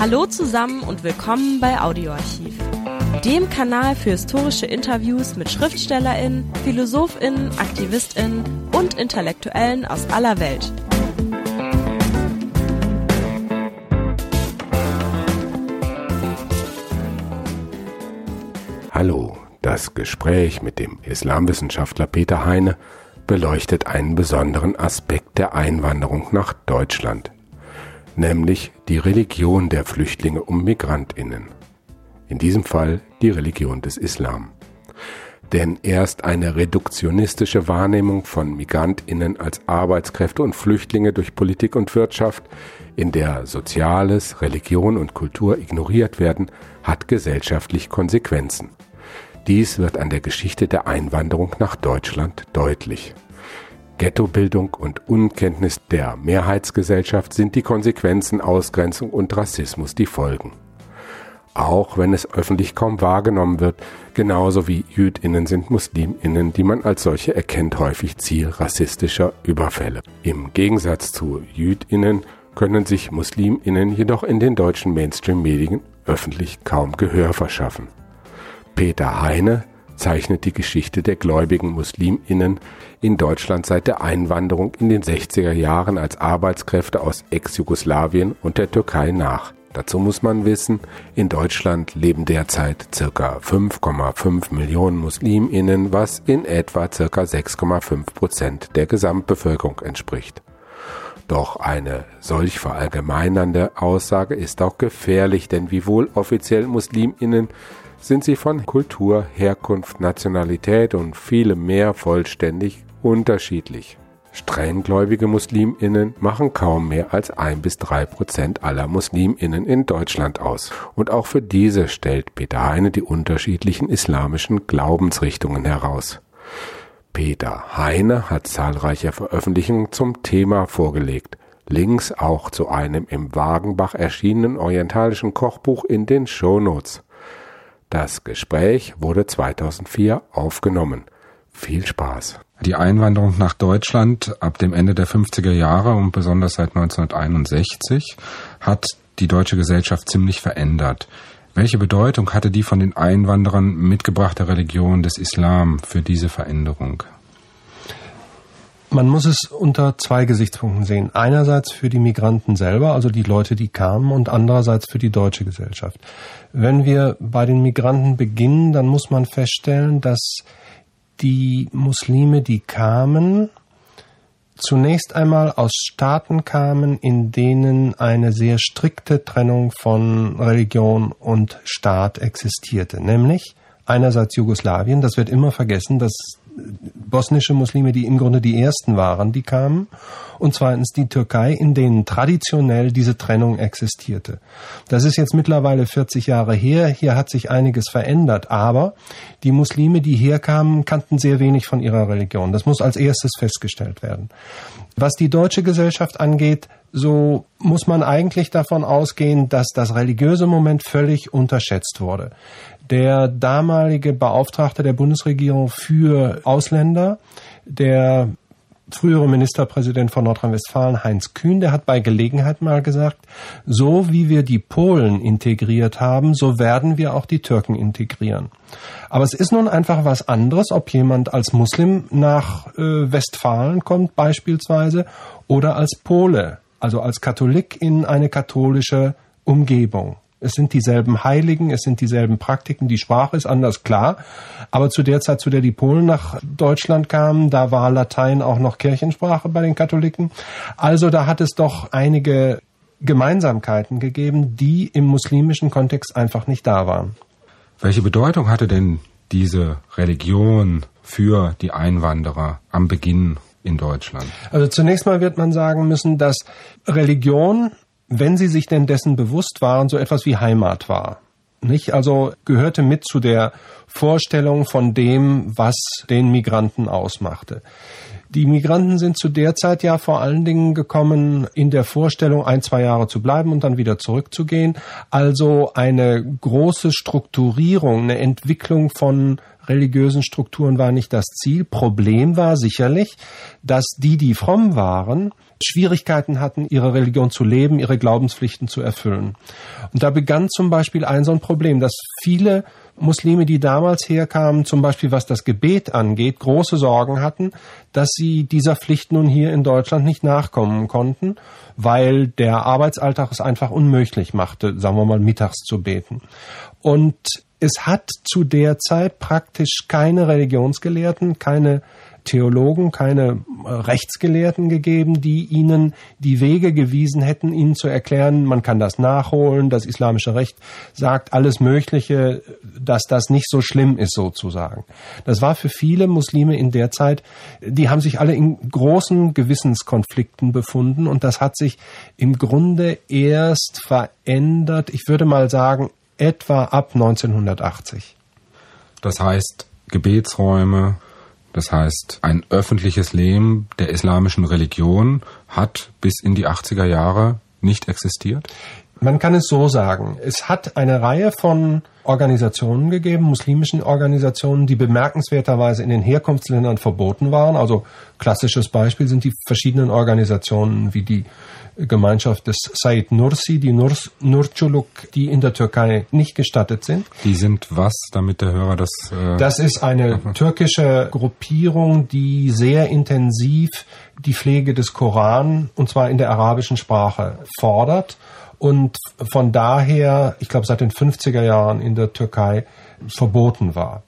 Hallo zusammen und willkommen bei Audioarchiv, dem Kanal für historische Interviews mit Schriftstellerinnen, Philosophinnen, Aktivistinnen und Intellektuellen aus aller Welt. Hallo, das Gespräch mit dem Islamwissenschaftler Peter Heine beleuchtet einen besonderen Aspekt der Einwanderung nach Deutschland nämlich die Religion der Flüchtlinge um Migrantinnen. In diesem Fall die Religion des Islam. Denn erst eine reduktionistische Wahrnehmung von Migrantinnen als Arbeitskräfte und Flüchtlinge durch Politik und Wirtschaft, in der Soziales, Religion und Kultur ignoriert werden, hat gesellschaftlich Konsequenzen. Dies wird an der Geschichte der Einwanderung nach Deutschland deutlich. Ghettobildung und Unkenntnis der Mehrheitsgesellschaft sind die Konsequenzen Ausgrenzung und Rassismus die Folgen. Auch wenn es öffentlich kaum wahrgenommen wird, genauso wie Jüdinnen sind Musliminnen, die man als solche erkennt, häufig Ziel rassistischer Überfälle. Im Gegensatz zu Jüdinnen können sich Musliminnen jedoch in den deutschen Mainstream-Medien öffentlich kaum Gehör verschaffen. Peter Heine zeichnet die Geschichte der gläubigen Musliminnen in Deutschland seit der Einwanderung in den 60er Jahren als Arbeitskräfte aus Ex-Jugoslawien und der Türkei nach. Dazu muss man wissen, in Deutschland leben derzeit circa 5,5 Millionen Musliminnen, was in etwa circa 6,5 Prozent der Gesamtbevölkerung entspricht. Doch eine solch verallgemeinernde Aussage ist auch gefährlich, denn wiewohl offiziell Musliminnen sind sie von Kultur, Herkunft, Nationalität und vielem mehr vollständig unterschiedlich. Strenggläubige Musliminnen machen kaum mehr als ein bis drei Prozent aller Musliminnen in Deutschland aus. Und auch für diese stellt Peter Heine die unterschiedlichen islamischen Glaubensrichtungen heraus. Peter Heine hat zahlreiche Veröffentlichungen zum Thema vorgelegt. Links auch zu einem im Wagenbach erschienenen orientalischen Kochbuch in den Shownotes. Das Gespräch wurde 2004 aufgenommen. Viel Spaß. Die Einwanderung nach Deutschland ab dem Ende der 50er Jahre und besonders seit 1961 hat die deutsche Gesellschaft ziemlich verändert. Welche Bedeutung hatte die von den Einwanderern mitgebrachte Religion des Islam für diese Veränderung? Man muss es unter zwei Gesichtspunkten sehen. Einerseits für die Migranten selber, also die Leute, die kamen, und andererseits für die deutsche Gesellschaft. Wenn wir bei den Migranten beginnen, dann muss man feststellen, dass die Muslime, die kamen, zunächst einmal aus Staaten kamen, in denen eine sehr strikte Trennung von Religion und Staat existierte. Nämlich einerseits Jugoslawien, das wird immer vergessen, dass bosnische Muslime, die im Grunde die ersten waren, die kamen. Und zweitens die Türkei, in denen traditionell diese Trennung existierte. Das ist jetzt mittlerweile 40 Jahre her. Hier hat sich einiges verändert. Aber die Muslime, die herkamen, kannten sehr wenig von ihrer Religion. Das muss als erstes festgestellt werden. Was die deutsche Gesellschaft angeht, so muss man eigentlich davon ausgehen, dass das religiöse Moment völlig unterschätzt wurde. Der damalige Beauftragte der Bundesregierung für Ausländer, der frühere Ministerpräsident von Nordrhein-Westfalen, Heinz Kühn, der hat bei Gelegenheit mal gesagt, so wie wir die Polen integriert haben, so werden wir auch die Türken integrieren. Aber es ist nun einfach was anderes, ob jemand als Muslim nach äh, Westfalen kommt beispielsweise oder als Pole, also als Katholik in eine katholische Umgebung. Es sind dieselben Heiligen, es sind dieselben Praktiken, die Sprache ist anders, klar. Aber zu der Zeit, zu der die Polen nach Deutschland kamen, da war Latein auch noch Kirchensprache bei den Katholiken. Also da hat es doch einige Gemeinsamkeiten gegeben, die im muslimischen Kontext einfach nicht da waren. Welche Bedeutung hatte denn diese Religion für die Einwanderer am Beginn in Deutschland? Also zunächst mal wird man sagen müssen, dass Religion wenn sie sich denn dessen bewusst waren, so etwas wie Heimat war. Nicht? Also gehörte mit zu der Vorstellung von dem, was den Migranten ausmachte. Die Migranten sind zu der Zeit ja vor allen Dingen gekommen in der Vorstellung, ein, zwei Jahre zu bleiben und dann wieder zurückzugehen. Also eine große Strukturierung, eine Entwicklung von religiösen Strukturen war nicht das Ziel. Problem war sicherlich, dass die, die fromm waren, Schwierigkeiten hatten, ihre Religion zu leben, ihre Glaubenspflichten zu erfüllen. Und da begann zum Beispiel ein so ein Problem, dass viele Muslime, die damals herkamen, zum Beispiel was das Gebet angeht, große Sorgen hatten, dass sie dieser Pflicht nun hier in Deutschland nicht nachkommen konnten, weil der Arbeitsalltag es einfach unmöglich machte, sagen wir mal, mittags zu beten. Und es hat zu der Zeit praktisch keine Religionsgelehrten, keine Theologen, keine äh, Rechtsgelehrten gegeben, die ihnen die Wege gewiesen hätten, ihnen zu erklären, man kann das nachholen, das islamische Recht sagt alles Mögliche, dass das nicht so schlimm ist sozusagen. Das war für viele Muslime in der Zeit, die haben sich alle in großen Gewissenskonflikten befunden und das hat sich im Grunde erst verändert, ich würde mal sagen, etwa ab 1980. Das heißt, Gebetsräume, das heißt, ein öffentliches Leben der islamischen Religion hat bis in die 80er Jahre nicht existiert? Man kann es so sagen. Es hat eine Reihe von Organisationen gegeben, muslimischen Organisationen, die bemerkenswerterweise in den Herkunftsländern verboten waren. Also klassisches Beispiel sind die verschiedenen Organisationen wie die Gemeinschaft des Said Nursi, die Nurs, Nurculuk, die in der Türkei nicht gestattet sind. Die sind was, damit der Hörer das... Äh das ist eine türkische Gruppierung, die sehr intensiv die Pflege des Koran, und zwar in der arabischen Sprache, fordert und von daher, ich glaube, seit den 50er Jahren in der Türkei verboten war.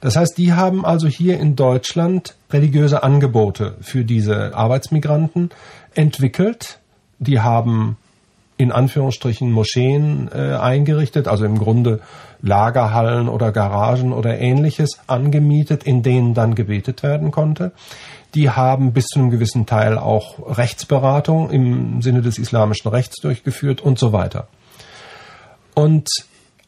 Das heißt, die haben also hier in Deutschland religiöse Angebote für diese Arbeitsmigranten entwickelt die haben in Anführungsstrichen Moscheen äh, eingerichtet, also im Grunde Lagerhallen oder Garagen oder ähnliches angemietet, in denen dann gebetet werden konnte. Die haben bis zu einem gewissen Teil auch Rechtsberatung im Sinne des islamischen Rechts durchgeführt und so weiter. Und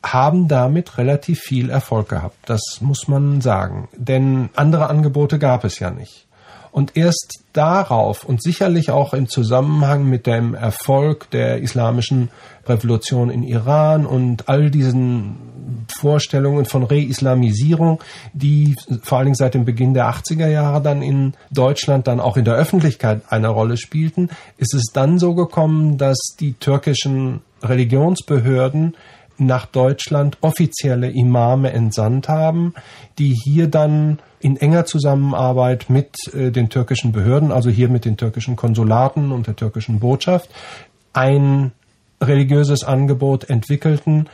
haben damit relativ viel Erfolg gehabt. Das muss man sagen. Denn andere Angebote gab es ja nicht. Und erst darauf und sicherlich auch im Zusammenhang mit dem Erfolg der islamischen Revolution in Iran und all diesen Vorstellungen von Reislamisierung, die vor allen Dingen seit dem Beginn der 80er Jahre dann in Deutschland dann auch in der Öffentlichkeit eine Rolle spielten, ist es dann so gekommen, dass die türkischen Religionsbehörden nach Deutschland offizielle Imame entsandt haben, die hier dann in enger Zusammenarbeit mit äh, den türkischen Behörden, also hier mit den türkischen Konsulaten und der türkischen Botschaft, ein religiöses Angebot entwickelten,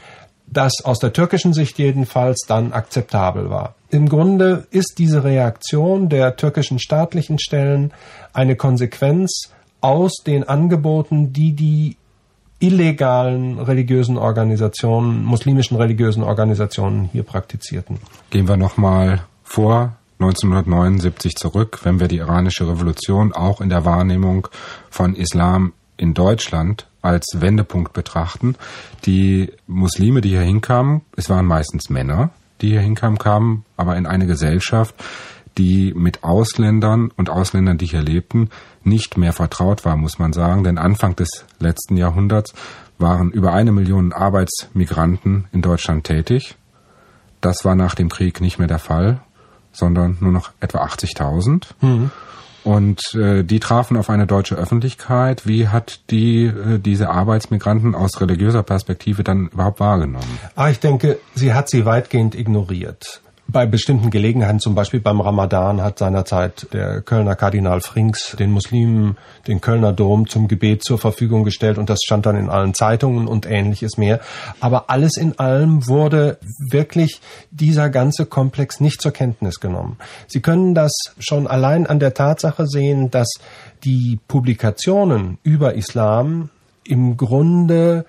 das aus der türkischen Sicht jedenfalls dann akzeptabel war. Im Grunde ist diese Reaktion der türkischen staatlichen Stellen eine Konsequenz aus den Angeboten, die die illegalen religiösen Organisationen, muslimischen religiösen Organisationen hier praktizierten. Gehen wir nochmal vor 1979 zurück, wenn wir die iranische Revolution auch in der Wahrnehmung von Islam in Deutschland als Wendepunkt betrachten. Die Muslime, die hier hinkamen, es waren meistens Männer, die hier hinkamen, kamen aber in eine Gesellschaft, die mit Ausländern und Ausländern, die hier lebten, nicht mehr vertraut war, muss man sagen. Denn Anfang des letzten Jahrhunderts waren über eine Million Arbeitsmigranten in Deutschland tätig. Das war nach dem Krieg nicht mehr der Fall sondern nur noch etwa 80.000. Mhm. Und äh, die trafen auf eine deutsche Öffentlichkeit. Wie hat die äh, diese Arbeitsmigranten aus religiöser Perspektive dann überhaupt wahrgenommen? Ah, ich denke, sie hat sie weitgehend ignoriert bei bestimmten Gelegenheiten, zum Beispiel beim Ramadan, hat seinerzeit der Kölner Kardinal Frings den Muslimen den Kölner Dom zum Gebet zur Verfügung gestellt und das stand dann in allen Zeitungen und ähnliches mehr. Aber alles in allem wurde wirklich dieser ganze Komplex nicht zur Kenntnis genommen. Sie können das schon allein an der Tatsache sehen, dass die Publikationen über Islam im Grunde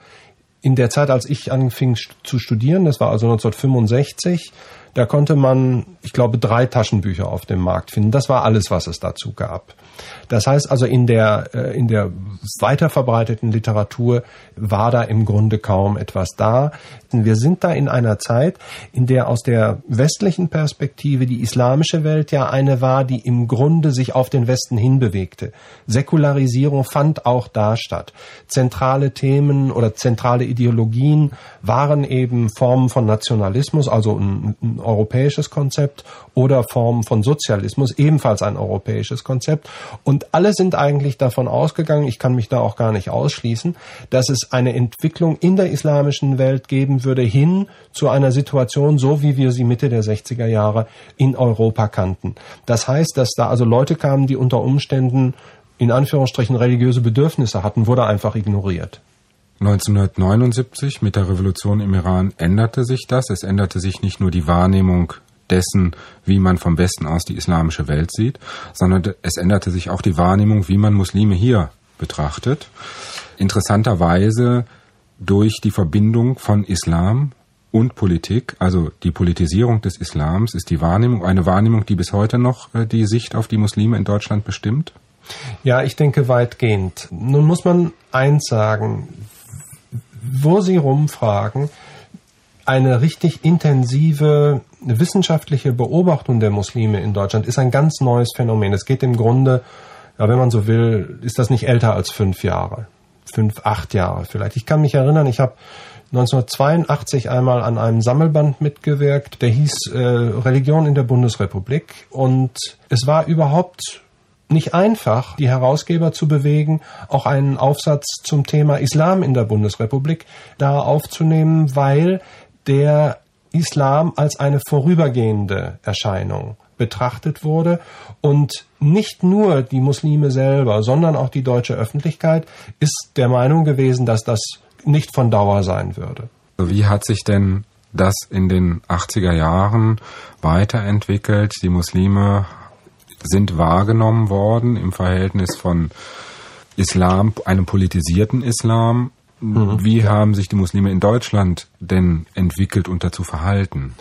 in der Zeit, als ich anfing zu studieren, das war also 1965, da konnte man, ich glaube, drei Taschenbücher auf dem Markt finden. Das war alles, was es dazu gab. Das heißt also, in der, äh, in der weiterverbreiteten Literatur war da im Grunde kaum etwas da. Wir sind da in einer Zeit, in der aus der westlichen Perspektive die islamische Welt ja eine war, die im Grunde sich auf den Westen hinbewegte. Säkularisierung fand auch da statt. Zentrale Themen oder zentrale Ideologien waren eben Formen von Nationalismus, also ein, ein europäisches Konzept Konzept oder Formen von Sozialismus, ebenfalls ein europäisches Konzept. Und alle sind eigentlich davon ausgegangen, ich kann mich da auch gar nicht ausschließen, dass es eine Entwicklung in der islamischen Welt geben würde hin zu einer Situation, so wie wir sie Mitte der 60er Jahre in Europa kannten. Das heißt, dass da also Leute kamen, die unter Umständen in Anführungsstrichen religiöse Bedürfnisse hatten, wurde einfach ignoriert. 1979 mit der Revolution im Iran änderte sich das. Es änderte sich nicht nur die Wahrnehmung dessen, wie man vom Westen aus die islamische Welt sieht, sondern es änderte sich auch die Wahrnehmung, wie man Muslime hier betrachtet. Interessanterweise durch die Verbindung von Islam und Politik, also die Politisierung des Islams, ist die Wahrnehmung eine Wahrnehmung, die bis heute noch äh, die Sicht auf die Muslime in Deutschland bestimmt? Ja, ich denke weitgehend. Nun muss man eins sagen, wo Sie rumfragen, eine richtig intensive wissenschaftliche Beobachtung der Muslime in Deutschland ist ein ganz neues Phänomen. Es geht im Grunde, ja, wenn man so will, ist das nicht älter als fünf Jahre. Fünf, acht Jahre vielleicht. Ich kann mich erinnern, ich habe 1982 einmal an einem Sammelband mitgewirkt, der hieß äh, Religion in der Bundesrepublik. Und es war überhaupt nicht einfach, die Herausgeber zu bewegen, auch einen Aufsatz zum Thema Islam in der Bundesrepublik da aufzunehmen, weil der Islam als eine vorübergehende Erscheinung betrachtet wurde und nicht nur die Muslime selber, sondern auch die deutsche Öffentlichkeit ist der Meinung gewesen, dass das nicht von Dauer sein würde. Wie hat sich denn das in den 80er Jahren weiterentwickelt? Die Muslime sind wahrgenommen worden im Verhältnis von Islam, einem politisierten Islam. Mhm. Wie haben sich die Muslime in Deutschland denn entwickelt und dazu verhalten?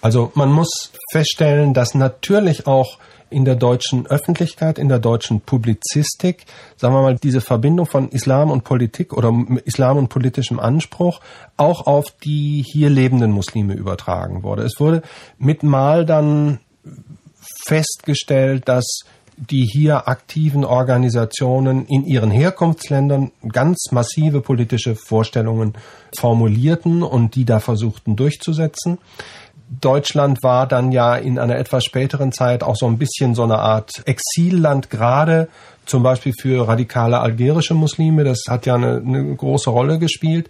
Also man muss feststellen, dass natürlich auch in der deutschen Öffentlichkeit, in der deutschen Publizistik, sagen wir mal, diese Verbindung von Islam und Politik oder Islam und politischem Anspruch auch auf die hier lebenden Muslime übertragen wurde. Es wurde mit Mal dann festgestellt, dass die hier aktiven Organisationen in ihren Herkunftsländern ganz massive politische Vorstellungen formulierten und die da versuchten durchzusetzen. Deutschland war dann ja in einer etwas späteren Zeit auch so ein bisschen so eine Art Exilland, gerade zum Beispiel für radikale algerische Muslime. Das hat ja eine, eine, große Rolle gespielt.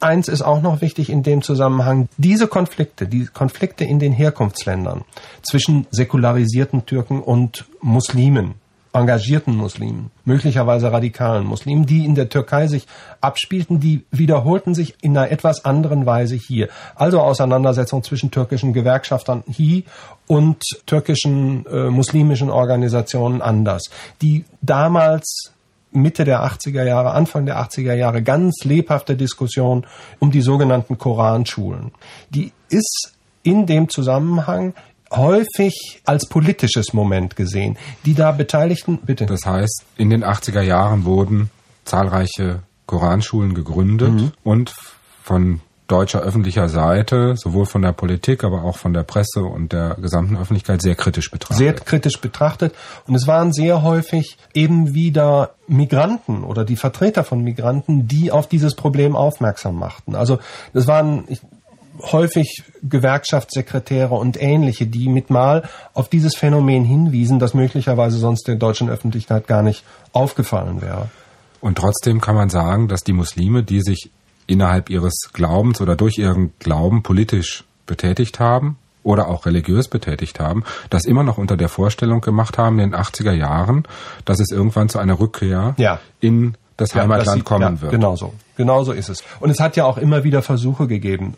Eins ist auch noch wichtig in dem Zusammenhang, diese Konflikte, die Konflikte in den Herkunftsländern zwischen säkularisierten Türken und Muslimen, engagierten Muslimen, möglicherweise radikalen Muslimen, die in der Türkei sich abspielten, die wiederholten sich in einer etwas anderen Weise hier. Also Auseinandersetzung zwischen türkischen Gewerkschaftern hier und türkischen äh, muslimischen Organisationen anders, die damals Mitte der 80er Jahre, Anfang der 80er Jahre ganz lebhafte Diskussion um die sogenannten Koranschulen. Die ist in dem Zusammenhang häufig als politisches Moment gesehen. Die da Beteiligten, bitte. Das heißt, in den 80er Jahren wurden zahlreiche Koranschulen gegründet mhm. und von deutscher öffentlicher Seite, sowohl von der Politik, aber auch von der Presse und der gesamten Öffentlichkeit sehr kritisch betrachtet. Sehr kritisch betrachtet. Und es waren sehr häufig eben wieder Migranten oder die Vertreter von Migranten, die auf dieses Problem aufmerksam machten. Also das waren, ich, häufig Gewerkschaftssekretäre und ähnliche, die mit mal auf dieses Phänomen hinwiesen, das möglicherweise sonst der deutschen Öffentlichkeit gar nicht aufgefallen wäre. Und trotzdem kann man sagen, dass die Muslime, die sich innerhalb ihres Glaubens oder durch ihren Glauben politisch betätigt haben oder auch religiös betätigt haben, das immer noch unter der Vorstellung gemacht haben in den 80er Jahren, dass es irgendwann zu einer Rückkehr ja. in das ja, Heimatland das, kommen ja, wird. Genau so. Genau so ist es. Und es hat ja auch immer wieder Versuche gegeben.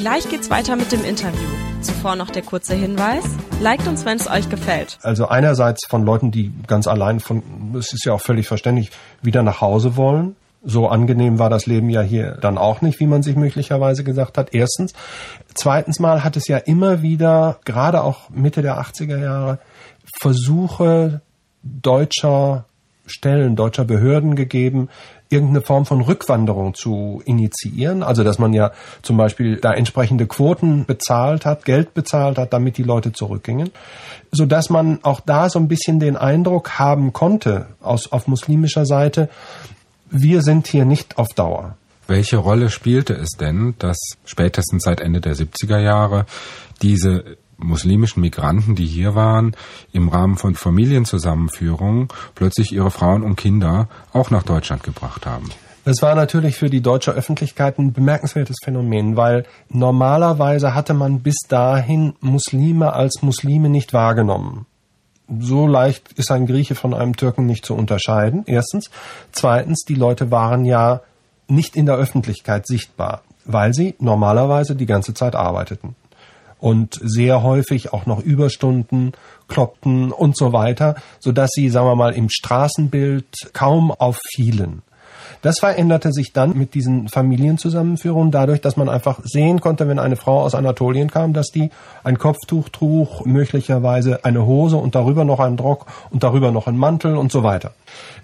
Gleich geht's weiter mit dem Interview. Zuvor noch der kurze Hinweis. Liked uns, wenn es euch gefällt. Also einerseits von Leuten, die ganz allein von, es ist ja auch völlig verständlich, wieder nach Hause wollen. So angenehm war das Leben ja hier dann auch nicht, wie man sich möglicherweise gesagt hat. Erstens. Zweitens mal hat es ja immer wieder, gerade auch Mitte der 80er Jahre, Versuche deutscher Stellen, deutscher Behörden gegeben, irgendeine Form von Rückwanderung zu initiieren. Also dass man ja zum Beispiel da entsprechende Quoten bezahlt hat, Geld bezahlt hat, damit die Leute zurückgingen. So dass man auch da so ein bisschen den Eindruck haben konnte, aus, auf muslimischer Seite, wir sind hier nicht auf Dauer. Welche Rolle spielte es denn, dass spätestens seit Ende der 70er Jahre diese muslimischen Migranten, die hier waren, im Rahmen von Familienzusammenführungen plötzlich ihre Frauen und Kinder auch nach Deutschland gebracht haben? Das war natürlich für die deutsche Öffentlichkeit ein bemerkenswertes Phänomen, weil normalerweise hatte man bis dahin Muslime als Muslime nicht wahrgenommen. So leicht ist ein Grieche von einem Türken nicht zu unterscheiden. Erstens. Zweitens, die Leute waren ja nicht in der Öffentlichkeit sichtbar, weil sie normalerweise die ganze Zeit arbeiteten und sehr häufig auch noch Überstunden kloppten und so weiter, so dass sie, sagen wir mal, im Straßenbild kaum auffielen. Das veränderte sich dann mit diesen Familienzusammenführungen dadurch, dass man einfach sehen konnte, wenn eine Frau aus Anatolien kam, dass die ein Kopftuch trug, möglicherweise eine Hose und darüber noch einen Rock und darüber noch einen Mantel und so weiter.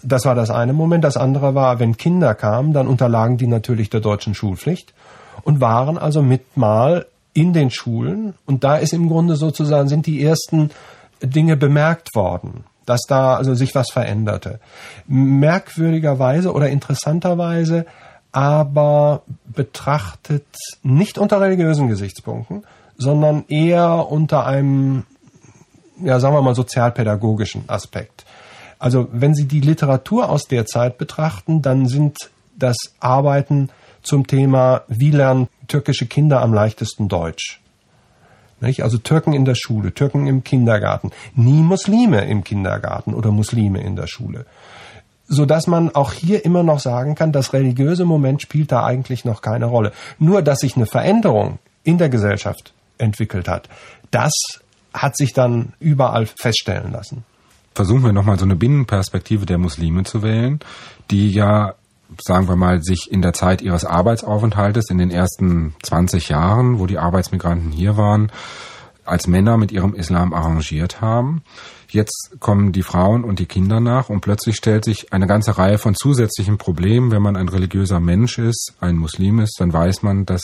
Das war das eine Moment. Das andere war, wenn Kinder kamen, dann unterlagen die natürlich der deutschen Schulpflicht und waren also mit mal in den Schulen. Und da ist im Grunde sozusagen, sind die ersten Dinge bemerkt worden dass da also sich was veränderte. Merkwürdigerweise oder interessanterweise aber betrachtet nicht unter religiösen Gesichtspunkten, sondern eher unter einem, ja, sagen wir mal, sozialpädagogischen Aspekt. Also wenn Sie die Literatur aus der Zeit betrachten, dann sind das Arbeiten zum Thema, wie lernen türkische Kinder am leichtesten Deutsch? Nicht? Also Türken in der Schule, Türken im Kindergarten, nie Muslime im Kindergarten oder Muslime in der Schule. So dass man auch hier immer noch sagen kann, das religiöse Moment spielt da eigentlich noch keine Rolle. Nur, dass sich eine Veränderung in der Gesellschaft entwickelt hat, das hat sich dann überall feststellen lassen. Versuchen wir nochmal so eine Binnenperspektive der Muslime zu wählen, die ja sagen wir mal, sich in der Zeit ihres Arbeitsaufenthaltes in den ersten 20 Jahren, wo die Arbeitsmigranten hier waren, als Männer mit ihrem Islam arrangiert haben. Jetzt kommen die Frauen und die Kinder nach und plötzlich stellt sich eine ganze Reihe von zusätzlichen Problemen. Wenn man ein religiöser Mensch ist, ein Muslim ist, dann weiß man, dass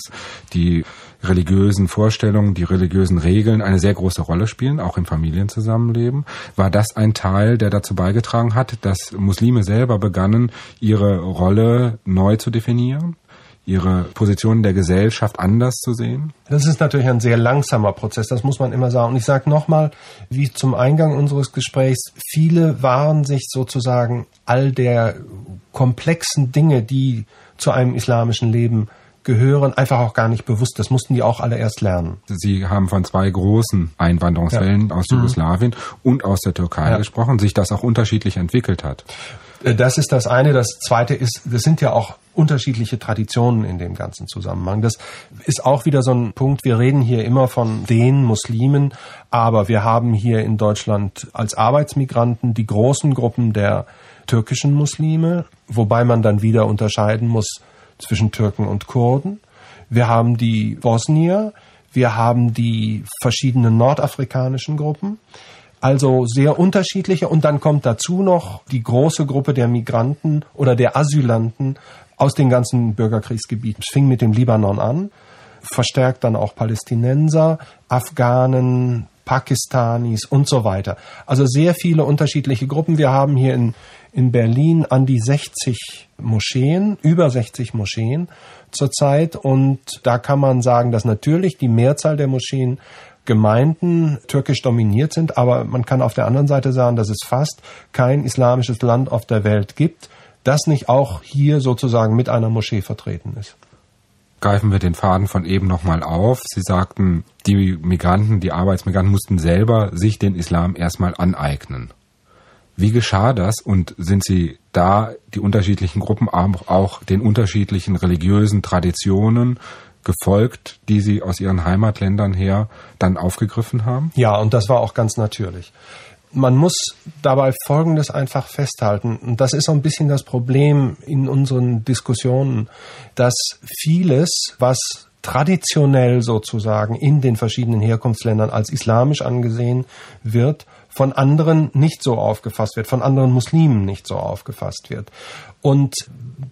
die religiösen Vorstellungen, die religiösen Regeln eine sehr große Rolle spielen, auch im Familienzusammenleben. War das ein Teil, der dazu beigetragen hat, dass Muslime selber begannen, ihre Rolle neu zu definieren? Ihre Position in der Gesellschaft anders zu sehen? Das ist natürlich ein sehr langsamer Prozess, das muss man immer sagen. Und ich sage nochmal, wie zum Eingang unseres Gesprächs, viele waren sich sozusagen all der komplexen Dinge, die zu einem islamischen Leben gehören, einfach auch gar nicht bewusst. Das mussten die auch alle erst lernen. Sie haben von zwei großen Einwanderungswellen ja. aus mhm. Jugoslawien mhm. und aus der Türkei ja. gesprochen, sich das auch unterschiedlich entwickelt hat. Äh, das ist das eine. Das zweite ist, das sind ja auch unterschiedliche Traditionen in dem ganzen Zusammenhang. Das ist auch wieder so ein Punkt. Wir reden hier immer von den Muslimen, aber wir haben hier in Deutschland als Arbeitsmigranten die großen Gruppen der türkischen Muslime, wobei man dann wieder unterscheiden muss zwischen Türken und Kurden. Wir haben die Bosnier, wir haben die verschiedenen nordafrikanischen Gruppen. Also sehr unterschiedliche. Und dann kommt dazu noch die große Gruppe der Migranten oder der Asylanten aus den ganzen Bürgerkriegsgebieten. Es fing mit dem Libanon an, verstärkt dann auch Palästinenser, Afghanen, Pakistanis und so weiter. Also sehr viele unterschiedliche Gruppen. Wir haben hier in, in Berlin an die 60 Moscheen, über 60 Moscheen zurzeit. Und da kann man sagen, dass natürlich die Mehrzahl der Moscheen Gemeinden türkisch dominiert sind, aber man kann auf der anderen Seite sagen, dass es fast kein islamisches Land auf der Welt gibt, das nicht auch hier sozusagen mit einer Moschee vertreten ist. Greifen wir den Faden von eben nochmal auf. Sie sagten, die Migranten, die Arbeitsmigranten mussten selber sich den Islam erstmal aneignen. Wie geschah das und sind Sie da die unterschiedlichen Gruppen auch den unterschiedlichen religiösen Traditionen gefolgt, die Sie aus Ihren Heimatländern her dann aufgegriffen haben? Ja, und das war auch ganz natürlich. Man muss dabei Folgendes einfach festhalten. Und das ist so ein bisschen das Problem in unseren Diskussionen, dass vieles, was traditionell sozusagen in den verschiedenen Herkunftsländern als islamisch angesehen wird, von anderen nicht so aufgefasst wird, von anderen Muslimen nicht so aufgefasst wird. Und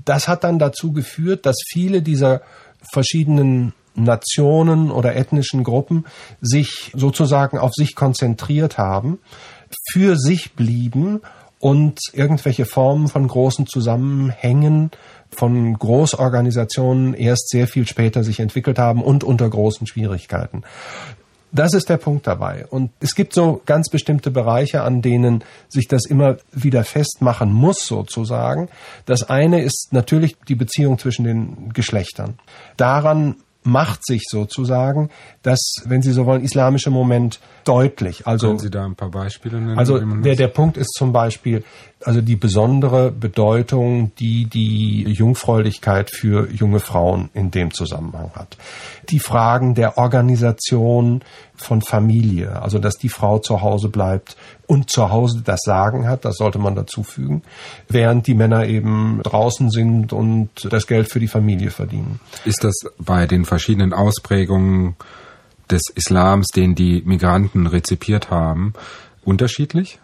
das hat dann dazu geführt, dass viele dieser verschiedenen Nationen oder ethnischen Gruppen sich sozusagen auf sich konzentriert haben, für sich blieben und irgendwelche Formen von großen Zusammenhängen von Großorganisationen erst sehr viel später sich entwickelt haben und unter großen Schwierigkeiten. Das ist der Punkt dabei. Und es gibt so ganz bestimmte Bereiche, an denen sich das immer wieder festmachen muss, sozusagen. Das eine ist natürlich die Beziehung zwischen den Geschlechtern. Daran macht sich sozusagen das, wenn Sie so wollen, islamische Moment deutlich. Also, Können Sie da ein paar Beispiele nennen? Also der, der Punkt ist zum Beispiel, also die besondere Bedeutung, die die Jungfräulichkeit für junge Frauen in dem Zusammenhang hat. Die Fragen der Organisation von Familie, also dass die Frau zu Hause bleibt und zu Hause das Sagen hat, das sollte man dazu fügen, während die Männer eben draußen sind und das Geld für die Familie verdienen. Ist das bei den verschiedenen Ausprägungen des Islams, den die Migranten rezipiert haben, unterschiedlich?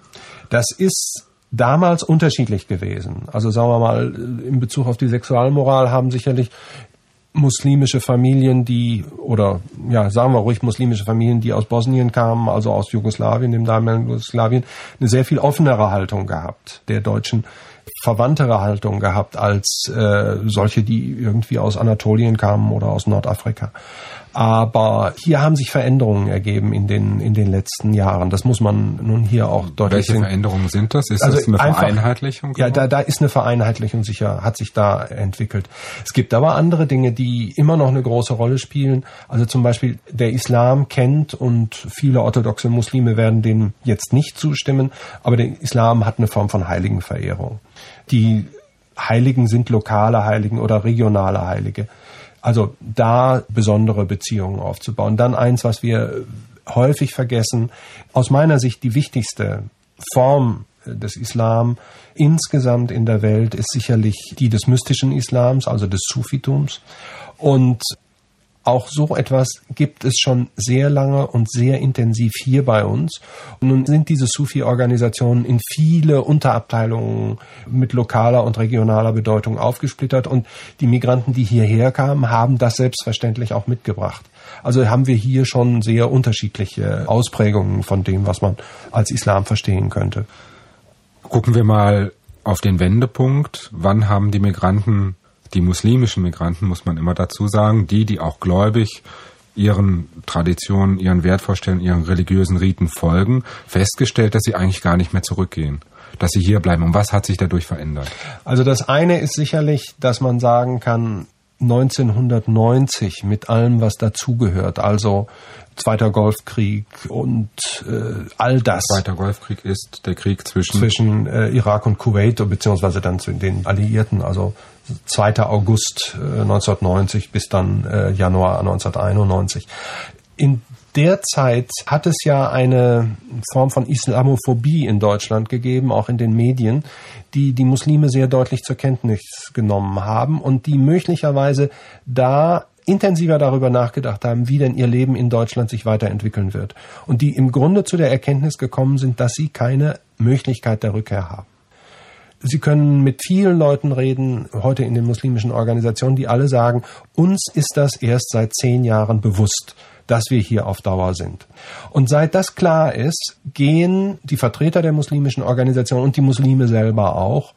Das ist damals unterschiedlich gewesen. Also sagen wir mal, in Bezug auf die Sexualmoral haben sicherlich muslimische Familien, die, oder ja, sagen wir ruhig muslimische Familien, die aus Bosnien kamen, also aus Jugoslawien, dem damaligen Jugoslawien, eine sehr viel offenere Haltung gehabt, der Deutschen verwandtere Haltung gehabt als äh, solche, die irgendwie aus Anatolien kamen oder aus Nordafrika. Aber hier haben sich Veränderungen ergeben in den, in den letzten Jahren. Das muss man nun hier auch deutlich Welche sehen. Veränderungen sind das? Ist Also das eine einfach- Vereinheitlichung? Ja, da, da ist eine Vereinheitlichung sicher, hat sich da entwickelt. Es gibt aber andere Dinge, die immer noch eine große Rolle spielen. Also zum Beispiel der Islam kennt und viele orthodoxe Muslime werden dem jetzt nicht zustimmen, aber der Islam hat eine Form von Heiligenverehrung. Die Heiligen sind lokale Heiligen oder regionale Heilige. Also da besondere Beziehungen aufzubauen. Dann eins, was wir häufig vergessen, aus meiner Sicht die wichtigste Form des Islam insgesamt in der Welt ist sicherlich die des mystischen Islams, also des Sufitums. Und auch so etwas gibt es schon sehr lange und sehr intensiv hier bei uns. Und nun sind diese Sufi-Organisationen in viele Unterabteilungen mit lokaler und regionaler Bedeutung aufgesplittert und die Migranten, die hierher kamen, haben das selbstverständlich auch mitgebracht. Also haben wir hier schon sehr unterschiedliche Ausprägungen von dem, was man als Islam verstehen könnte. Gucken wir mal auf den Wendepunkt. Wann haben die Migranten, die muslimischen Migranten, muss man immer dazu sagen, die, die auch gläubig ihren Traditionen, ihren Wertvorstellungen, ihren religiösen Riten folgen, festgestellt, dass sie eigentlich gar nicht mehr zurückgehen, dass sie hier bleiben. Und was hat sich dadurch verändert? Also das eine ist sicherlich, dass man sagen kann, 1990 mit allem, was dazugehört, also Zweiter Golfkrieg und äh, all das Zweiter Golfkrieg ist der Krieg zwischen, zwischen äh, Irak und Kuwait, beziehungsweise dann zu den Alliierten, also 2. August äh, 1990 bis dann äh, Januar 1991. In der Zeit hat es ja eine Form von Islamophobie in Deutschland gegeben, auch in den Medien, die die Muslime sehr deutlich zur Kenntnis genommen haben und die möglicherweise da intensiver darüber nachgedacht haben, wie denn ihr Leben in Deutschland sich weiterentwickeln wird. Und die im Grunde zu der Erkenntnis gekommen sind, dass sie keine Möglichkeit der Rückkehr haben. Sie können mit vielen Leuten reden, heute in den muslimischen Organisationen, die alle sagen, uns ist das erst seit zehn Jahren bewusst, dass wir hier auf Dauer sind. Und seit das klar ist, gehen die Vertreter der muslimischen Organisation und die Muslime selber auch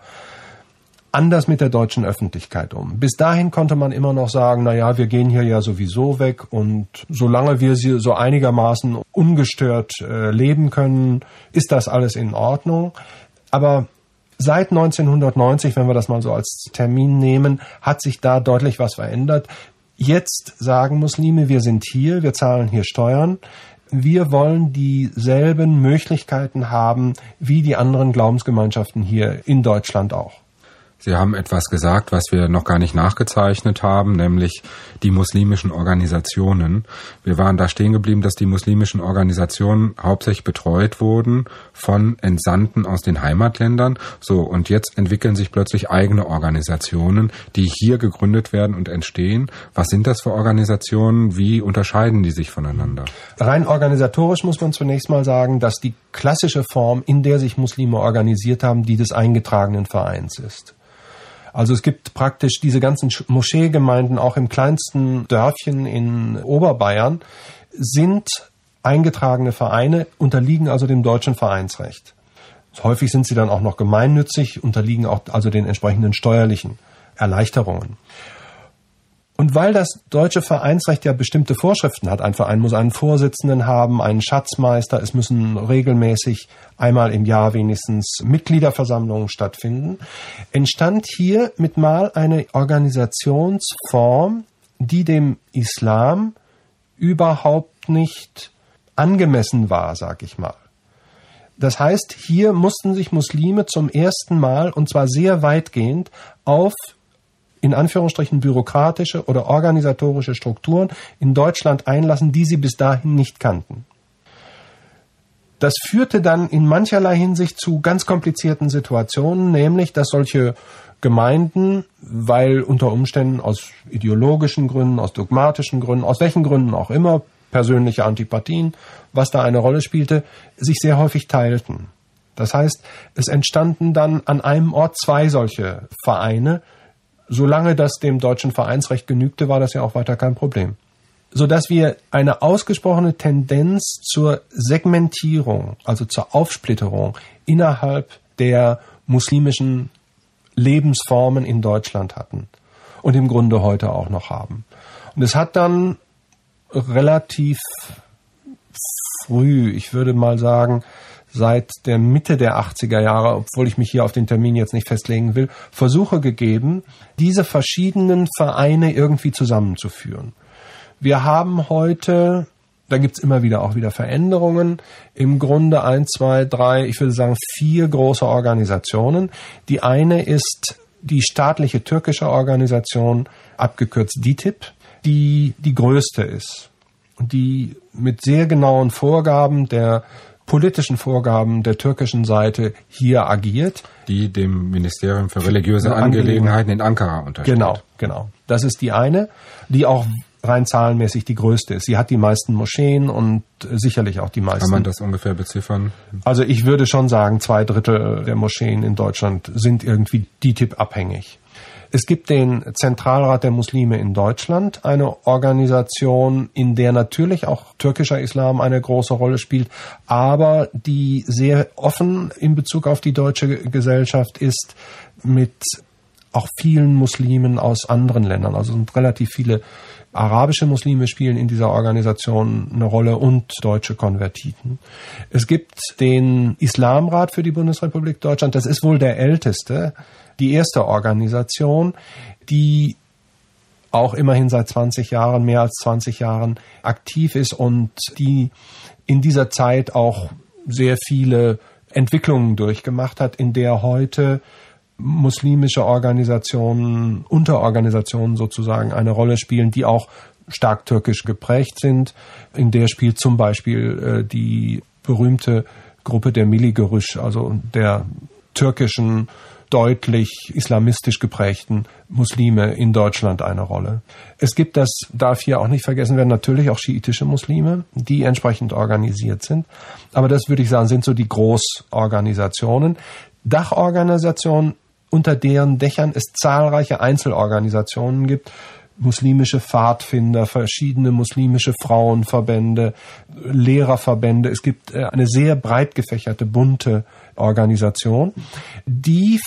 anders mit der deutschen Öffentlichkeit um. Bis dahin konnte man immer noch sagen, na ja, wir gehen hier ja sowieso weg und solange wir sie so einigermaßen ungestört äh, leben können, ist das alles in Ordnung. Aber seit 1990, wenn wir das mal so als Termin nehmen, hat sich da deutlich was verändert. Jetzt sagen Muslime, wir sind hier, wir zahlen hier Steuern. Wir wollen dieselben Möglichkeiten haben wie die anderen Glaubensgemeinschaften hier in Deutschland auch. Sie haben etwas gesagt, was wir noch gar nicht nachgezeichnet haben, nämlich die muslimischen Organisationen. Wir waren da stehen geblieben, dass die muslimischen Organisationen hauptsächlich betreut wurden von Entsandten aus den Heimatländern. So, und jetzt entwickeln sich plötzlich eigene Organisationen, die hier gegründet werden und entstehen. Was sind das für Organisationen? Wie unterscheiden die sich voneinander? Rein organisatorisch muss man zunächst mal sagen, dass die klassische Form, in der sich Muslime organisiert haben, die des eingetragenen Vereins ist. Also es gibt praktisch diese ganzen Moscheegemeinden, auch im kleinsten Dörfchen in Oberbayern, sind eingetragene Vereine, unterliegen also dem deutschen Vereinsrecht. Häufig sind sie dann auch noch gemeinnützig, unterliegen auch also den entsprechenden steuerlichen Erleichterungen. Und weil das deutsche Vereinsrecht ja bestimmte Vorschriften hat, ein Verein muss einen Vorsitzenden haben, einen Schatzmeister, es müssen regelmäßig einmal im Jahr wenigstens Mitgliederversammlungen stattfinden, entstand hier mit mal eine Organisationsform, die dem Islam überhaupt nicht angemessen war, sag ich mal. Das heißt, hier mussten sich Muslime zum ersten Mal, und zwar sehr weitgehend, auf in Anführungsstrichen bürokratische oder organisatorische Strukturen in Deutschland einlassen, die sie bis dahin nicht kannten. Das führte dann in mancherlei Hinsicht zu ganz komplizierten Situationen, nämlich dass solche Gemeinden, weil unter Umständen aus ideologischen Gründen, aus dogmatischen Gründen, aus welchen Gründen auch immer, persönliche Antipathien, was da eine Rolle spielte, sich sehr häufig teilten. Das heißt, es entstanden dann an einem Ort zwei solche Vereine, solange das dem deutschen Vereinsrecht genügte, war das ja auch weiter kein Problem. Sodass wir eine ausgesprochene Tendenz zur Segmentierung, also zur Aufsplitterung innerhalb der muslimischen Lebensformen in Deutschland hatten und im Grunde heute auch noch haben. Und es hat dann relativ früh, ich würde mal sagen, seit der Mitte der 80er Jahre, obwohl ich mich hier auf den Termin jetzt nicht festlegen will, Versuche gegeben, diese verschiedenen Vereine irgendwie zusammenzuführen. Wir haben heute, da gibt's immer wieder auch wieder Veränderungen, im Grunde eins, zwei, drei, ich würde sagen vier große Organisationen. Die eine ist die staatliche türkische Organisation, abgekürzt DITIB, die die größte ist die mit sehr genauen Vorgaben der politischen Vorgaben der türkischen Seite hier agiert. Die dem Ministerium für religiöse Angelegenheiten in Ankara untersteht. Genau, genau. Das ist die eine, die auch rein zahlenmäßig die größte ist. Sie hat die meisten Moscheen und sicherlich auch die meisten. Kann man das ungefähr beziffern? Also ich würde schon sagen, zwei Drittel der Moscheen in Deutschland sind irgendwie DITIB abhängig. Es gibt den Zentralrat der Muslime in Deutschland, eine Organisation, in der natürlich auch türkischer Islam eine große Rolle spielt, aber die sehr offen in Bezug auf die deutsche Gesellschaft ist mit auch vielen Muslimen aus anderen Ländern. Also sind relativ viele arabische Muslime spielen in dieser Organisation eine Rolle und deutsche Konvertiten. Es gibt den Islamrat für die Bundesrepublik Deutschland. Das ist wohl der älteste die erste Organisation, die auch immerhin seit 20 Jahren, mehr als 20 Jahren aktiv ist und die in dieser Zeit auch sehr viele Entwicklungen durchgemacht hat, in der heute muslimische Organisationen, Unterorganisationen sozusagen eine Rolle spielen, die auch stark türkisch geprägt sind. In der spielt zum Beispiel äh, die berühmte Gruppe der Miligerüsch, also der türkischen deutlich islamistisch geprägten Muslime in Deutschland eine Rolle. Es gibt, das darf hier auch nicht vergessen werden, natürlich auch schiitische Muslime, die entsprechend organisiert sind. Aber das würde ich sagen, sind so die Großorganisationen. Dachorganisationen, unter deren Dächern es zahlreiche Einzelorganisationen gibt, muslimische Pfadfinder, verschiedene muslimische Frauenverbände, Lehrerverbände. Es gibt äh, eine sehr breit gefächerte, bunte Organisation, die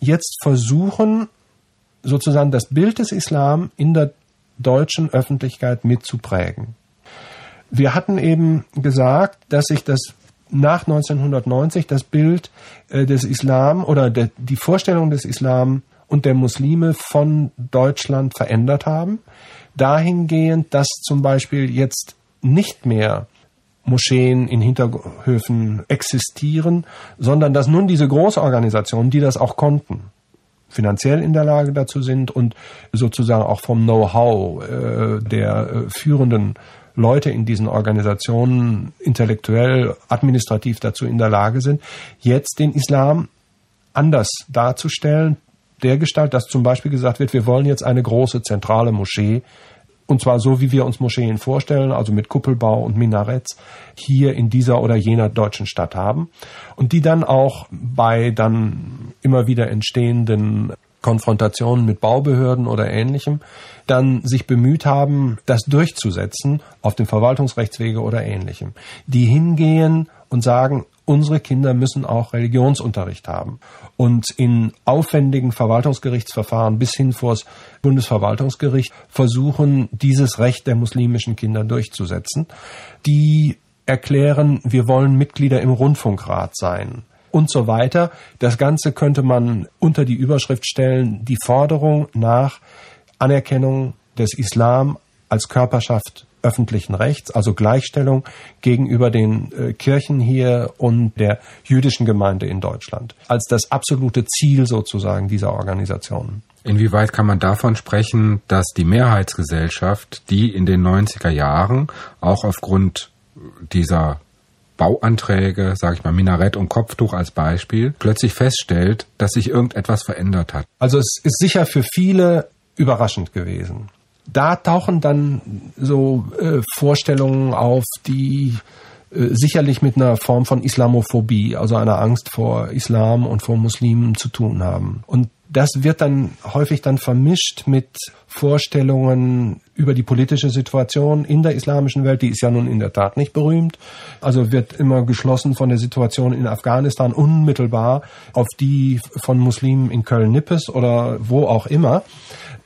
jetzt versuchen, sozusagen das Bild des Islam in der deutschen Öffentlichkeit mitzuprägen. Wir hatten eben gesagt, dass sich das nach 1990 das Bild äh, des Islam oder die Vorstellung des Islam und der Muslime von Deutschland verändert haben. Dahingehend, dass zum Beispiel jetzt nicht mehr Moscheen in Hinterhöfen existieren, sondern dass nun diese Großorganisationen, die das auch konnten, finanziell in der Lage dazu sind und sozusagen auch vom Know-how äh, der äh, führenden Leute in diesen Organisationen intellektuell, administrativ dazu in der Lage sind, jetzt den Islam anders darzustellen, der Gestalt, dass zum Beispiel gesagt wird, wir wollen jetzt eine große zentrale Moschee, und zwar so, wie wir uns Moscheen vorstellen, also mit Kuppelbau und Minaretts, hier in dieser oder jener deutschen Stadt haben. Und die dann auch bei dann immer wieder entstehenden Konfrontationen mit Baubehörden oder ähnlichem, dann sich bemüht haben, das durchzusetzen auf dem Verwaltungsrechtswege oder ähnlichem. Die hingehen und sagen, unsere Kinder müssen auch Religionsunterricht haben. Und in aufwendigen Verwaltungsgerichtsverfahren bis hin vors Bundesverwaltungsgericht versuchen, dieses Recht der muslimischen Kinder durchzusetzen. Die erklären, wir wollen Mitglieder im Rundfunkrat sein und so weiter. Das Ganze könnte man unter die Überschrift stellen, die Forderung nach Anerkennung des Islam als Körperschaft öffentlichen Rechts, also Gleichstellung gegenüber den äh, Kirchen hier und der jüdischen Gemeinde in Deutschland, als das absolute Ziel sozusagen dieser Organisationen. Inwieweit kann man davon sprechen, dass die Mehrheitsgesellschaft, die in den 90er Jahren auch aufgrund dieser Bauanträge, sage ich mal, Minarett und Kopftuch als Beispiel, plötzlich feststellt, dass sich irgendetwas verändert hat. Also es ist sicher für viele überraschend gewesen. Da tauchen dann so äh, Vorstellungen auf, die äh, sicherlich mit einer Form von Islamophobie, also einer Angst vor Islam und vor Muslimen zu tun haben. Und das wird dann häufig dann vermischt mit Vorstellungen über die politische Situation in der islamischen Welt. Die ist ja nun in der Tat nicht berühmt. Also wird immer geschlossen von der Situation in Afghanistan unmittelbar auf die von Muslimen in Köln-Nippes oder wo auch immer.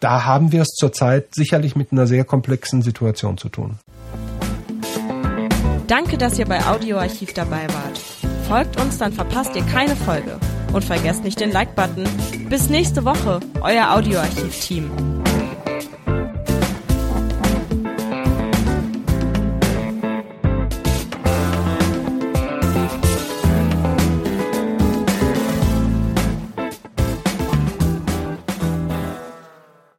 Da haben wir es zurzeit sicherlich mit einer sehr komplexen Situation zu tun. Danke, dass ihr bei Audioarchiv dabei wart. Folgt uns, dann verpasst ihr keine Folge. Und vergesst nicht den Like-Button. Bis nächste Woche, euer Audioarchiv-Team.